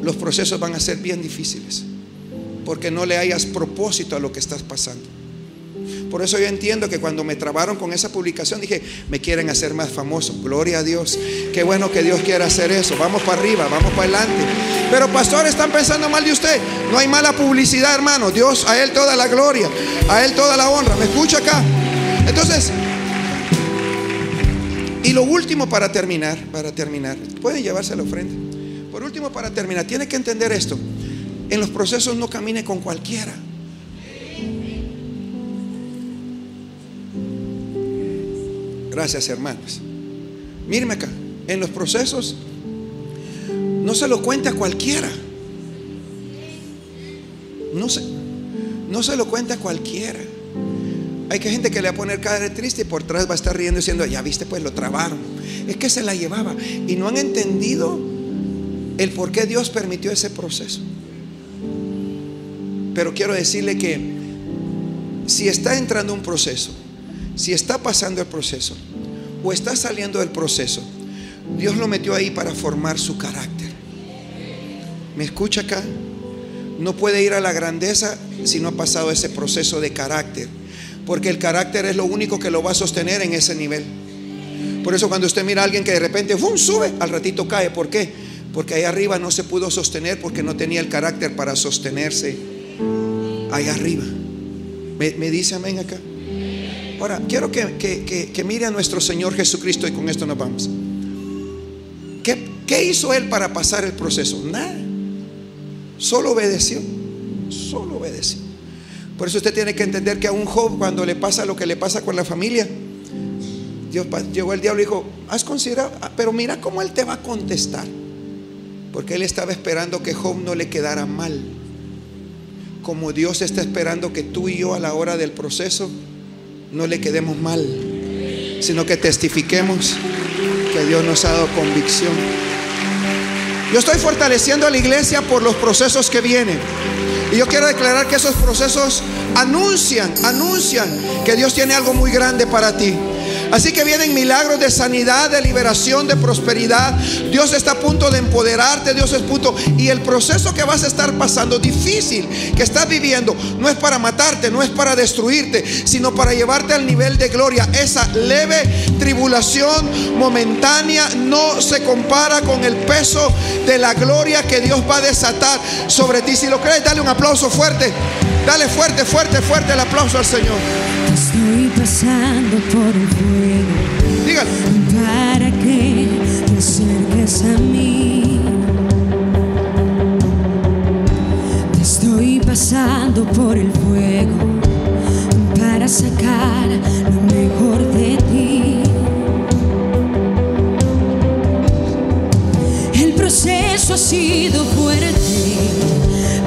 los procesos van a ser bien difíciles. Porque no le hayas propósito a lo que estás pasando. Por eso yo entiendo que cuando me trabaron con esa publicación dije, me quieren hacer más famoso. Gloria a Dios. Qué bueno que Dios quiera hacer eso. Vamos para arriba, vamos para adelante. Pero pastor, están pensando mal de usted. No hay mala publicidad, hermano. Dios, a Él toda la gloria, a Él toda la honra. ¿Me escucha acá? Entonces, y lo último para terminar, para terminar, pueden llevarse la ofrenda. Por último, para terminar, tiene que entender esto. En los procesos no camine con cualquiera. Gracias, hermanos. Míreme acá. En los procesos no se lo cuente a cualquiera. No se, no se lo cuenta a cualquiera. Hay que gente que le va a poner cara triste y por atrás va a estar riendo diciendo, ya viste, pues lo trabaron. Es que se la llevaba. Y no han entendido el por qué Dios permitió ese proceso. Pero quiero decirle que si está entrando un proceso, si está pasando el proceso o está saliendo del proceso, Dios lo metió ahí para formar su carácter. ¿Me escucha acá? No puede ir a la grandeza si no ha pasado ese proceso de carácter. Porque el carácter es lo único que lo va a sostener en ese nivel. Por eso cuando usted mira a alguien que de repente sube, al ratito cae. ¿Por qué? Porque ahí arriba no se pudo sostener porque no tenía el carácter para sostenerse ahí arriba. ¿Me, dice amén acá? Ahora, quiero que, mire a nuestro Señor Jesucristo y con esto nos vamos. ¿Qué, ¿Qué hizo Él para pasar el proceso? Nada. Solo obedeció. Solo obedeció. Por eso usted tiene que entender que a un Job cuando le pasa lo que le pasa con la familia, Dios llegó el diablo y dijo, has considerado, ah, pero mira cómo él te va a contestar. Porque él estaba esperando que Job no le quedara mal. Como Dios está esperando que tú y yo a la hora del proceso no le quedemos mal, sino que testifiquemos que Dios nos ha dado convicción. Yo estoy fortaleciendo a la iglesia por los procesos que vienen. Y yo quiero declarar que esos procesos anuncian, anuncian que Dios tiene algo muy grande para ti. Así que vienen milagros de sanidad, de liberación, de prosperidad. Dios está a punto de empoderarte, Dios es punto. Y el proceso que vas a estar pasando, difícil, que estás viviendo, no es para matarte, no es para destruirte, sino para llevarte al nivel de gloria. Esa leve tribulación momentánea no se compara con el peso de la gloria que Dios va a desatar sobre ti. Si lo crees, dale un aplauso fuerte. Dale fuerte, fuerte, fuerte el aplauso al Señor. Estoy pasando por el fuego. Dígalo. Para que te acerques a mí. Estoy pasando por el fuego para sacar lo mejor de ti. El proceso ha sido fuerte,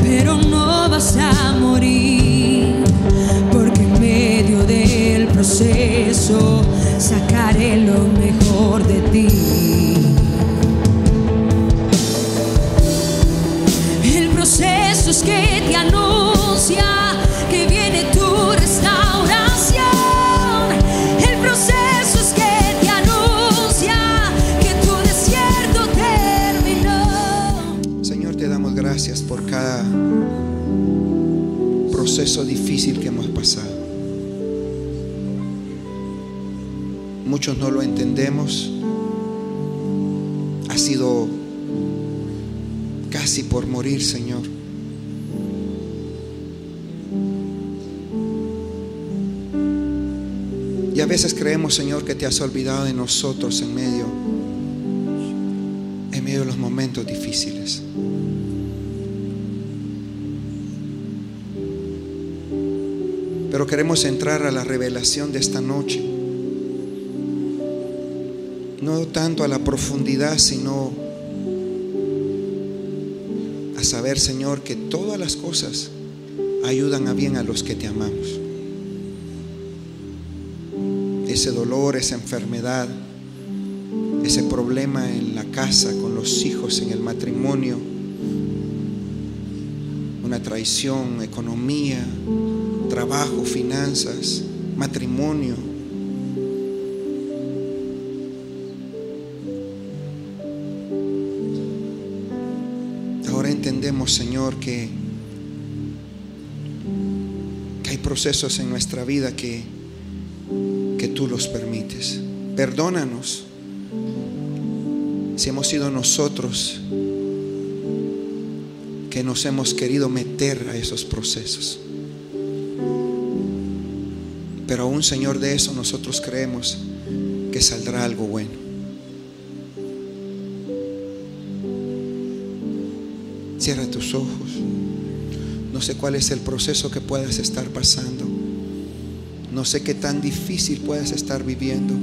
pero no vas a morir sacaré lo mejor de ti. El proceso es que te anuncia que viene tu restauración. El proceso es que te anuncia que tu desierto terminó. Señor, te damos gracias por cada proceso difícil que hemos pasado. Muchos no lo entendemos. Ha sido casi por morir, Señor. Y a veces creemos, Señor, que te has olvidado de nosotros en medio en medio de los momentos difíciles. Pero queremos entrar a la revelación de esta noche no tanto a la profundidad, sino a saber, Señor, que todas las cosas ayudan a bien a los que te amamos. Ese dolor, esa enfermedad, ese problema en la casa, con los hijos, en el matrimonio, una traición, economía, trabajo, finanzas, matrimonio Señor, que, que hay procesos en nuestra vida que, que tú los permites. Perdónanos si hemos sido nosotros que nos hemos querido meter a esos procesos. Pero aún, Señor, de eso nosotros creemos que saldrá algo bueno. Cierra tus ojos. No sé cuál es el proceso que puedas estar pasando. No sé qué tan difícil puedas estar viviendo.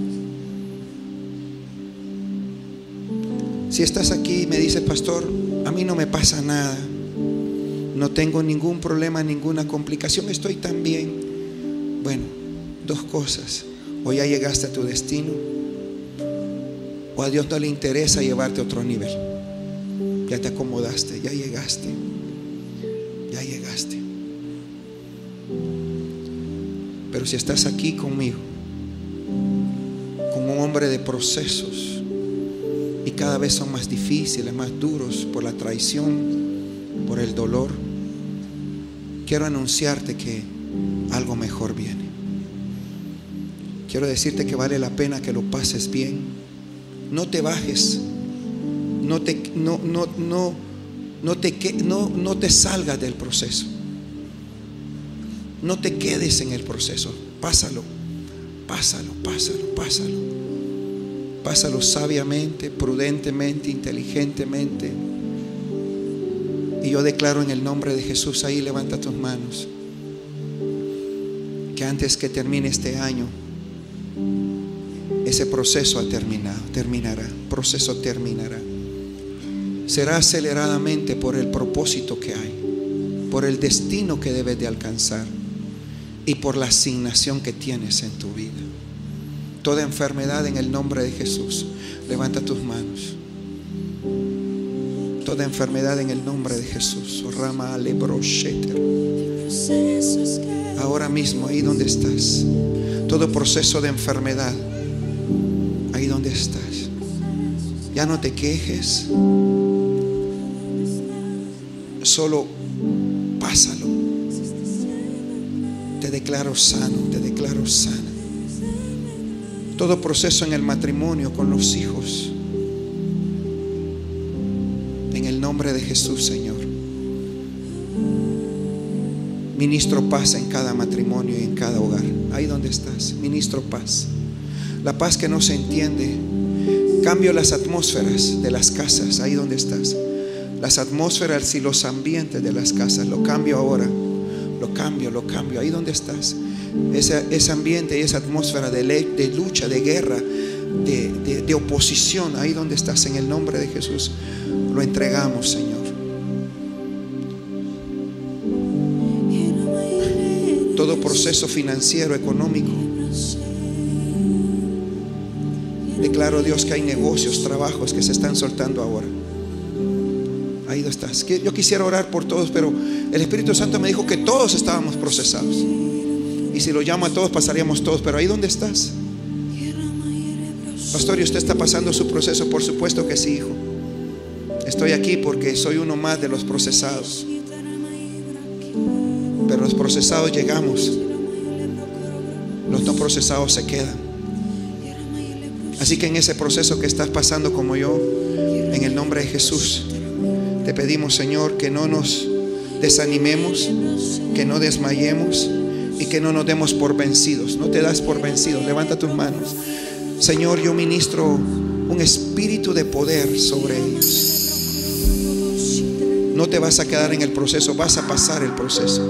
Si estás aquí y me dices, pastor, a mí no me pasa nada. No tengo ningún problema, ninguna complicación. Estoy tan bien. Bueno, dos cosas. O ya llegaste a tu destino. O a Dios no le interesa llevarte a otro nivel ya te acomodaste, ya llegaste, ya llegaste. Pero si estás aquí conmigo, como un hombre de procesos, y cada vez son más difíciles, más duros por la traición, por el dolor, quiero anunciarte que algo mejor viene. quiero decirte que vale la pena que lo pases bien. No te bajes. No te, no, no, no, no te, no, no te salgas del proceso. No te quedes en el proceso. Pásalo, pásalo, pásalo, pásalo. Pásalo sabiamente, prudentemente, inteligentemente. Y yo declaro en el nombre de Jesús, ahí levanta tus manos, que antes que termine este año, ese proceso ha terminado, terminará, proceso terminará. Será aceleradamente por el propósito que hay, por el destino que debes de alcanzar y por la asignación que tienes en tu vida. Toda enfermedad en el nombre de Jesús, levanta tus manos. Toda enfermedad en el nombre de Jesús. Rama Ahora mismo, ahí donde estás. Todo proceso de enfermedad, ahí donde estás. Ya no te quejes. Solo pásalo. Te declaro sano, te declaro sana. Todo proceso en el matrimonio con los hijos. En el nombre de Jesús, Señor. Ministro paz en cada matrimonio y en cada hogar. Ahí donde estás. Ministro paz. La paz que no se entiende. Cambio las atmósferas de las casas. Ahí donde estás. Las atmósferas y los ambientes de las casas. Lo cambio ahora. Lo cambio, lo cambio. Ahí donde estás. Ese, ese ambiente y esa atmósfera de, de lucha, de guerra, de, de- de oposición. Ahí donde estás. En el nombre de Jesús. Lo entregamos, Señor. todo proceso financiero, económico. Declaro Dios que hay negocios, trabajos que se están soltando ahora. Yo quisiera orar por todos, pero el Espíritu Santo me dijo que todos estábamos procesados. Y si lo llamo a todos, pasaríamos todos. Pero ahí donde estás. Pastor, ¿y usted está pasando su proceso? Por supuesto que sí, hijo. Estoy aquí porque soy uno más de los procesados. Pero los procesados llegamos. Los no procesados se quedan. Así que en ese proceso que estás pasando como yo, en el nombre de Jesús, pedimos, Señor, que no nos desanimemos, que no desmayemos y que no nos demos por vencidos. No te das por vencidos. Levanta tus manos. Señor, yo ministro un espíritu de poder sobre ellos. No te vas a quedar en el proceso, vas a pasar el proceso.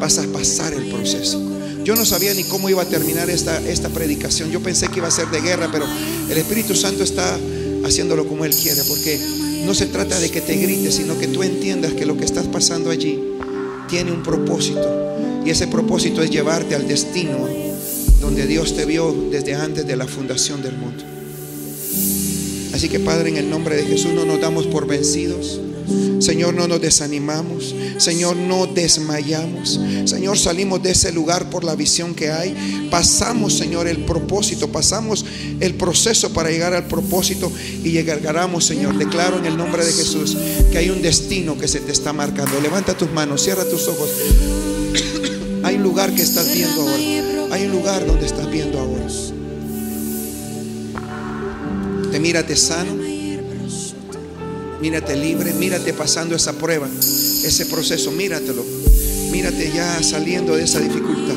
Vas a pasar el proceso. Yo no sabía ni cómo iba a terminar esta, esta predicación. Yo pensé que iba a ser de guerra, pero el Espíritu Santo está haciéndolo como Él quiere, porque no se trata de que te grites, sino que tú entiendas que lo que estás pasando allí tiene un propósito. Y ese propósito es llevarte al destino donde Dios te vio desde antes de la fundación del mundo. Así que Padre, en el nombre de Jesús no nos damos por vencidos. Señor, no nos desanimamos. Señor, no desmayamos. Señor, salimos de ese lugar por la visión que hay. Pasamos, Señor, el propósito. Pasamos el proceso para llegar al propósito y llegaremos, Señor. Declaro en el nombre de Jesús que hay un destino que se te está marcando. Levanta tus manos, cierra tus ojos. Hay un lugar que estás viendo ahora. Hay un lugar donde estás viendo ahora. Te mírate sano. Mírate libre, mírate pasando esa prueba, ese proceso, míratelo. Mírate ya saliendo de esa dificultad.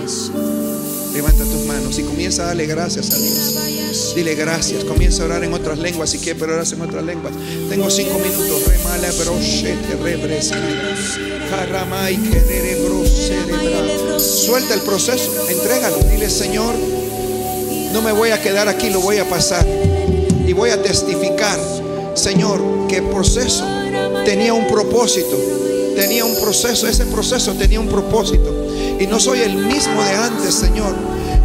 Levanta tus manos y comienza a darle gracias a Dios. Dile gracias. Comienza a orar en otras lenguas si quieres, pero oras en otras lenguas. Tengo cinco minutos. Remala, rebresa. Jaramay, querere, broserebra. Suelta el proceso, entrégalo. Dile, Señor, no me voy a quedar aquí, lo voy a pasar. Y voy a testificar, Señor, que el proceso tenía un propósito. Tenía un proceso, ese proceso tenía un propósito. Y no soy el mismo de antes, Señor.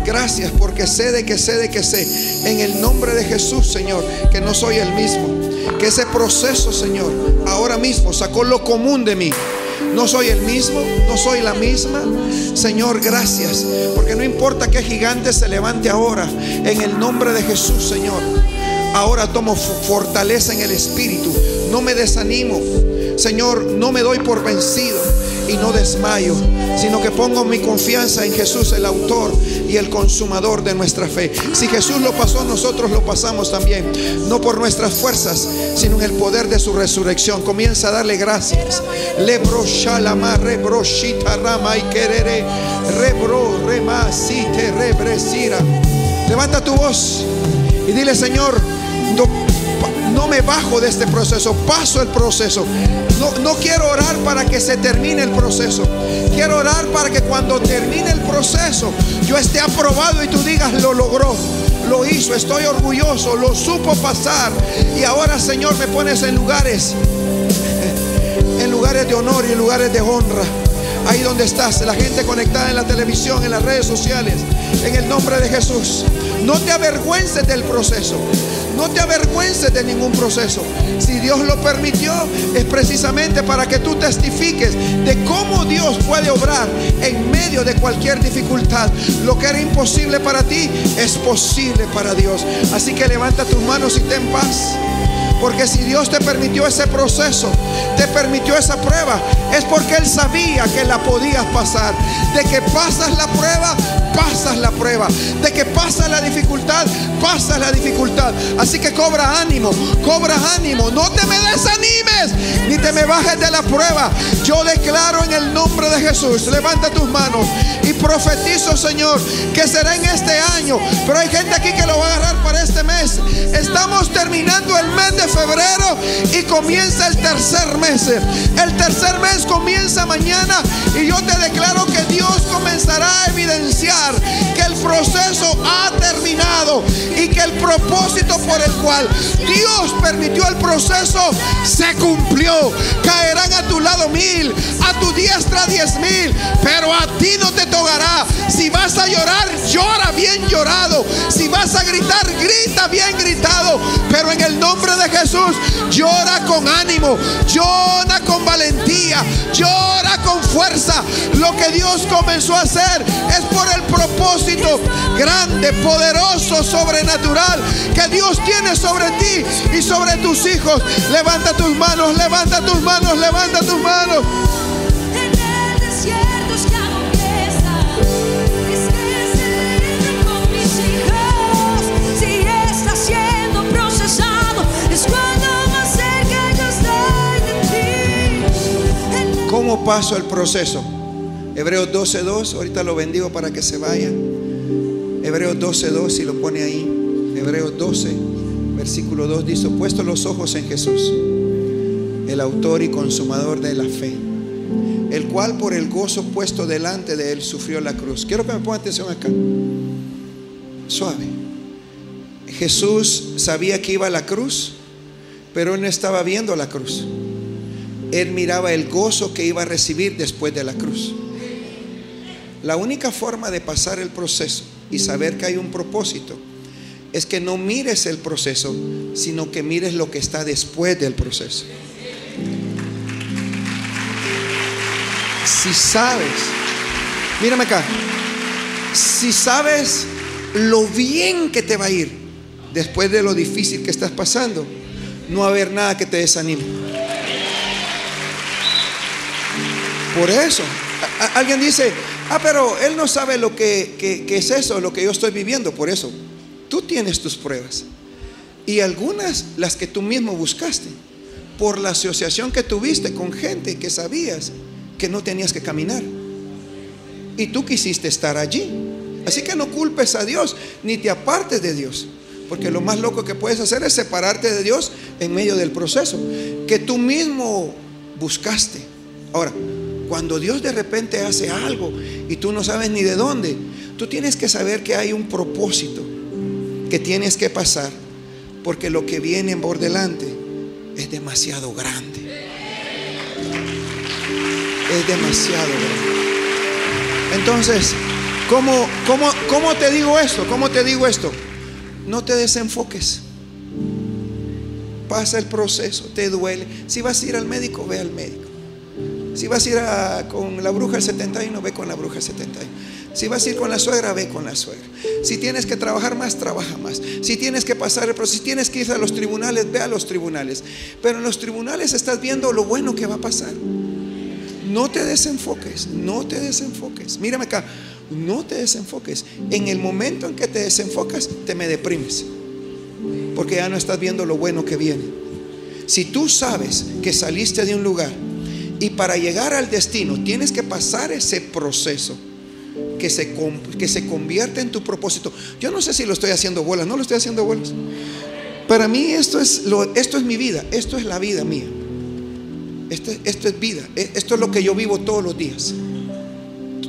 Gracias porque sé de que sé de que sé. En el nombre de Jesús, Señor, que no soy el mismo. Que ese proceso, Señor, ahora mismo sacó lo común de mí. No soy el mismo, no soy la misma. Señor, gracias. Porque no importa qué gigante se levante ahora. En el nombre de Jesús, Señor. Ahora tomo fortaleza en el espíritu. No me desanimo. Señor, no me doy por vencido. y no desmayo, sino que pongo mi confianza en Jesús, el autor y el consumador de nuestra fe. Si Jesús lo pasó, nosotros lo pasamos también, no por nuestras fuerzas, sino en el poder de su resurrección. Comienza a darle gracias. Rama y querere, rebro remasite rebresira. Levanta tu voz y dile, Señor, no, me bajo de este proceso, paso el proceso. No, no quiero orar para que se termine el proceso. Quiero orar para que cuando termine el proceso yo esté aprobado y tú digas, lo logró. Lo hizo, estoy orgulloso, lo supo pasar. Y ahora, Señor, me pones en lugares, en lugares de honor y en lugares de honra. Ahí donde estás, la gente conectada en la televisión, en las redes sociales, en el nombre de Jesús. No te avergüences del proceso. No te avergüences de ningún proceso. Si Dios lo permitió, es precisamente para que tú testifiques de cómo Dios puede obrar en medio de cualquier dificultad. Lo que era imposible para ti es posible para Dios. Así que levanta tus manos y ten paz. Porque si Dios te permitió ese proceso, te permitió esa prueba, es porque Él sabía que la podías pasar. De que pasas la prueba, pasas la prueba. De que pasas la dificultad, pasas la dificultad. Así que cobra ánimo, cobra ánimo. No te me desanimes, ni te me bajes de la prueba. Yo declaro en el nombre de Jesús, levanta tus manos y profetizo, Señor, que será en este año. Pero hay gente aquí que lo va a agarrar para este mes. Estamos terminando el mes de febrero y comienza el tercer mes. El tercer mes comienza mañana y yo te declaro que Dios comenzará a evidenciar que el proceso ha terminado y que el propósito por el cual Dios permitió el proceso se cumplió. Caerán a tu lado mil, a tu diestra diez mil, pero a ti no te tocará. Si vas a llorar, llora bien llorado. Si vas a gritar, grita bien gritado. Pero en el nombre de Jesús, llora con ánimo, llora con valentía, llora con fuerza. Lo que Dios comenzó a hacer es por el propósito grande, poderoso, sobrenatural que Dios tiene sobre ti y sobre tus hijos. Levanta tus manos, levanta tus manos, levanta tus manos. En el ¿Cómo paso el proceso? Hebreos 12.2, ahorita lo bendigo para que se vaya. Hebreos 12.2, si lo pone ahí. Hebreos 12, versículo 2 dice, puesto los ojos en Jesús, el autor y consumador de la fe, el cual por el gozo puesto delante de él sufrió la cruz. Quiero que me pongan atención acá. Suave. Jesús sabía que iba a la cruz, pero no estaba viendo la cruz. Él miraba el gozo que iba a recibir después de la cruz. La única forma de pasar el proceso y saber que hay un propósito es que no mires el proceso, sino que mires lo que está después del proceso. Si sabes, mírame acá, si sabes lo bien que te va a ir después de lo difícil que estás pasando, no va a haber nada que te desanime. Por eso, alguien dice, ah, pero él no sabe lo que, que- que es eso, lo que yo estoy viviendo. Por eso, tú tienes tus pruebas. Y algunas las que tú mismo buscaste, por la asociación que tuviste con gente que sabías que no tenías que caminar. Y tú quisiste estar allí. Así que no culpes a Dios, ni te apartes de Dios. Porque lo más loco que puedes hacer es separarte de Dios en medio del proceso que tú mismo buscaste. Ahora, cuando Dios de repente hace algo y tú no sabes ni de dónde, tú tienes que saber que hay un propósito que tienes que pasar, porque lo que viene por delante es demasiado grande. Es demasiado grande. Entonces, ¿cómo, cómo, cómo te digo esto? ¿Cómo te digo esto? No te desenfoques. Pasa el proceso, te duele. Si vas a ir al médico, ve al médico. Si vas a ir con la bruja del 71, ve con la bruja del 71. Si vas a ir con la suegra, ve con la suegra. Si tienes que trabajar más, trabaja más. Si tienes que pasar proceso, si tienes que ir a los tribunales, ve a los tribunales. Pero en los tribunales estás viendo lo bueno que va a pasar. No te desenfoques, no te desenfoques. Mírame acá, no te desenfoques. En el momento en que te desenfocas, te me deprimes. Porque ya no estás viendo lo bueno que viene. Si tú sabes que saliste de un lugar y para llegar al destino tienes que pasar ese proceso que se, que se convierte en tu propósito. Yo no sé si lo estoy haciendo bolas, no lo estoy haciendo bolas. Para mí esto es, lo, esto es mi vida, esto es la vida mía. Esto, es vida, e, esto es lo que yo vivo todos los días.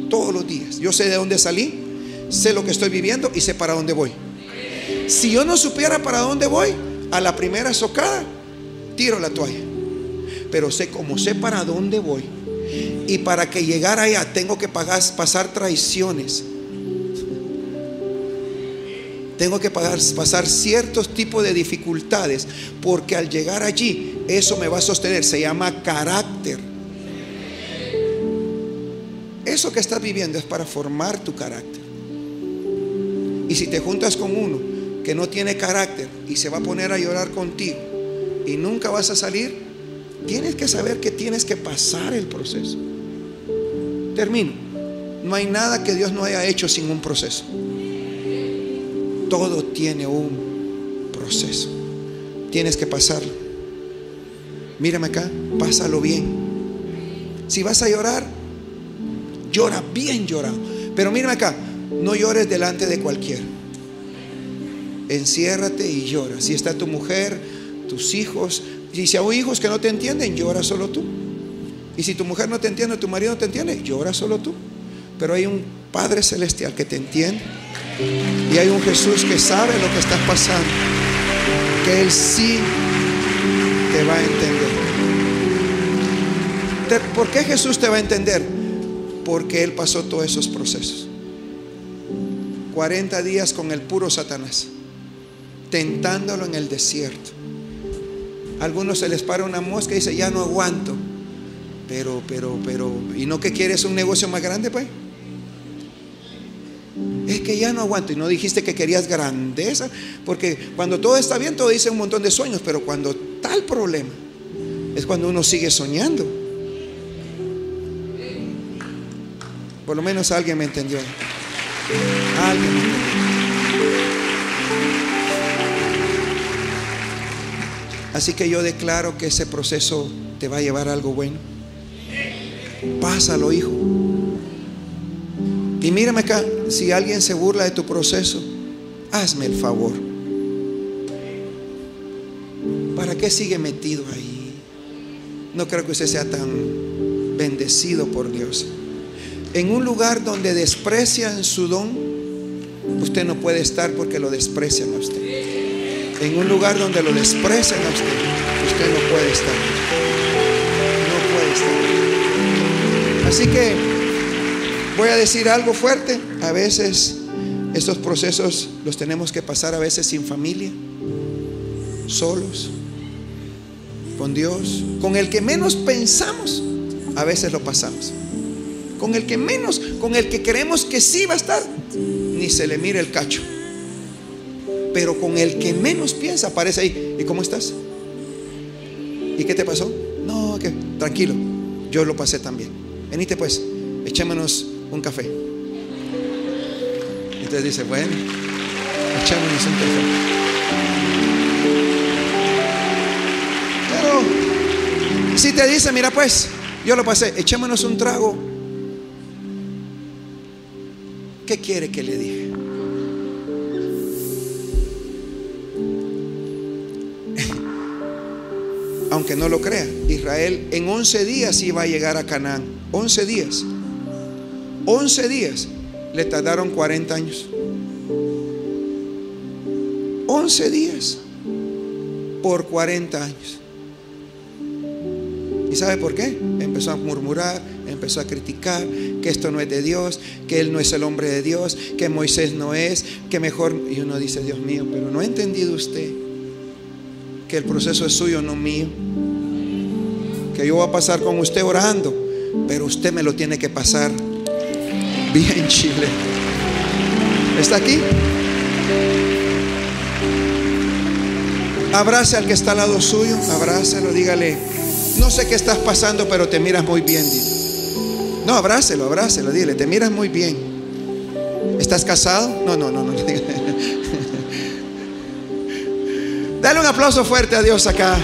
Todos los días. Yo sé de dónde salí, sé lo que estoy viviendo y sé para dónde voy. Si yo no supiera para dónde voy, a la primera socada, tiro la toalla. Pero sé cómo sé para dónde voy. Y para que llegar allá tengo que pagar, pasar traiciones. Tengo que pasar ciertos tipos de dificultades. Porque al llegar allí, eso me va a sostener. Se llama carácter. Eso que estás viviendo es para formar tu carácter. Y si te juntas con uno que no tiene carácter y se va a poner a llorar contigo y nunca vas a salir, tienes que saber que tienes que pasar el proceso. Termino. No hay nada que Dios no haya hecho sin un proceso. Todo tiene un proceso. Tienes que pasarlo. Mírame acá, pásalo bien. Si vas a llorar, llora bien llorado. Pero mírame acá, no llores delante de cualquiera. Enciérrate y llora. Si está tu mujer, tus hijos, y si hay hijos que no te entienden, llora solo tú. Y si tu mujer no te entiende, tu marido no te entiende, llora solo tú. Pero hay un Padre Celestial que te entiende. Y hay un Jesús que sabe lo que estás pasando. Que Él sí te va a entender. ¿Por qué Jesús te va a entender? Porque Él pasó todos esos procesos. 40 días con el puro Satanás, tentándolo en el desierto. Algunos se les para una mosca y dice, ya no aguanto. Pero, pero, pero, ¿y no que quieres un negocio más grande, pues? Es que ya no aguanto. Y no dijiste que querías grandeza. Porque cuando todo está bien, todo dice un montón de sueños. Pero cuando tal problema, es cuando uno sigue soñando. Por lo menos alguien me entendió. Alguien me entendió. Así que yo declaro que ese proceso te va a llevar algo bueno. Pásalo, hijo. Y mírame acá, si alguien se burla de tu proceso, hazme el favor. ¿Para qué sigue metido ahí? No creo que usted sea tan bendecido por Dios. En un lugar donde desprecian su don, usted no puede estar porque lo desprecian a usted. En un lugar donde lo desprecian a usted, usted no puede estar. No puede estar. Así que voy a decir algo fuerte. A veces estos procesos los tenemos que pasar a veces sin familia, solos, con Dios, con el que menos pensamos, a veces lo pasamos con el que menos, con el que creemos que sí va a estar, ni se le mira el cacho. Pero con el que menos piensa, aparece ahí. ¿Y cómo estás? ¿Y qué te pasó? No, que tranquilo, yo lo pasé también. Venite pues, echémonos un café. Entonces dice, bueno, echémonos un café. Pero si te dice, mira pues, yo lo pasé, echémonos un trago ¿Qué quiere que le dije? No lo crea, Israel en 11 días iba a llegar a Canaán. 11 días. 11 días. Le tardaron 40 años. 11 días por 40 años. ¿Y sabe por qué? Empezó a murmurar, empezó a criticar que esto no es de Dios, que él no es el hombre de Dios, que Moisés no es, que mejor... Y uno dice, Dios mío, pero no ha entendido usted que el proceso es suyo, no mío. Que yo voy a pasar con usted orando, pero usted me lo tiene que pasar bien Chile. ¿Está aquí? Abrace al que está al lado suyo, abrácelo, dígale, no sé qué estás pasando, pero te miras muy bien. No, abrácelo, abrácelo, dile, te miras muy bien. ¿Estás casado? No, no, no, no. Dale un aplauso fuerte a Dios acá.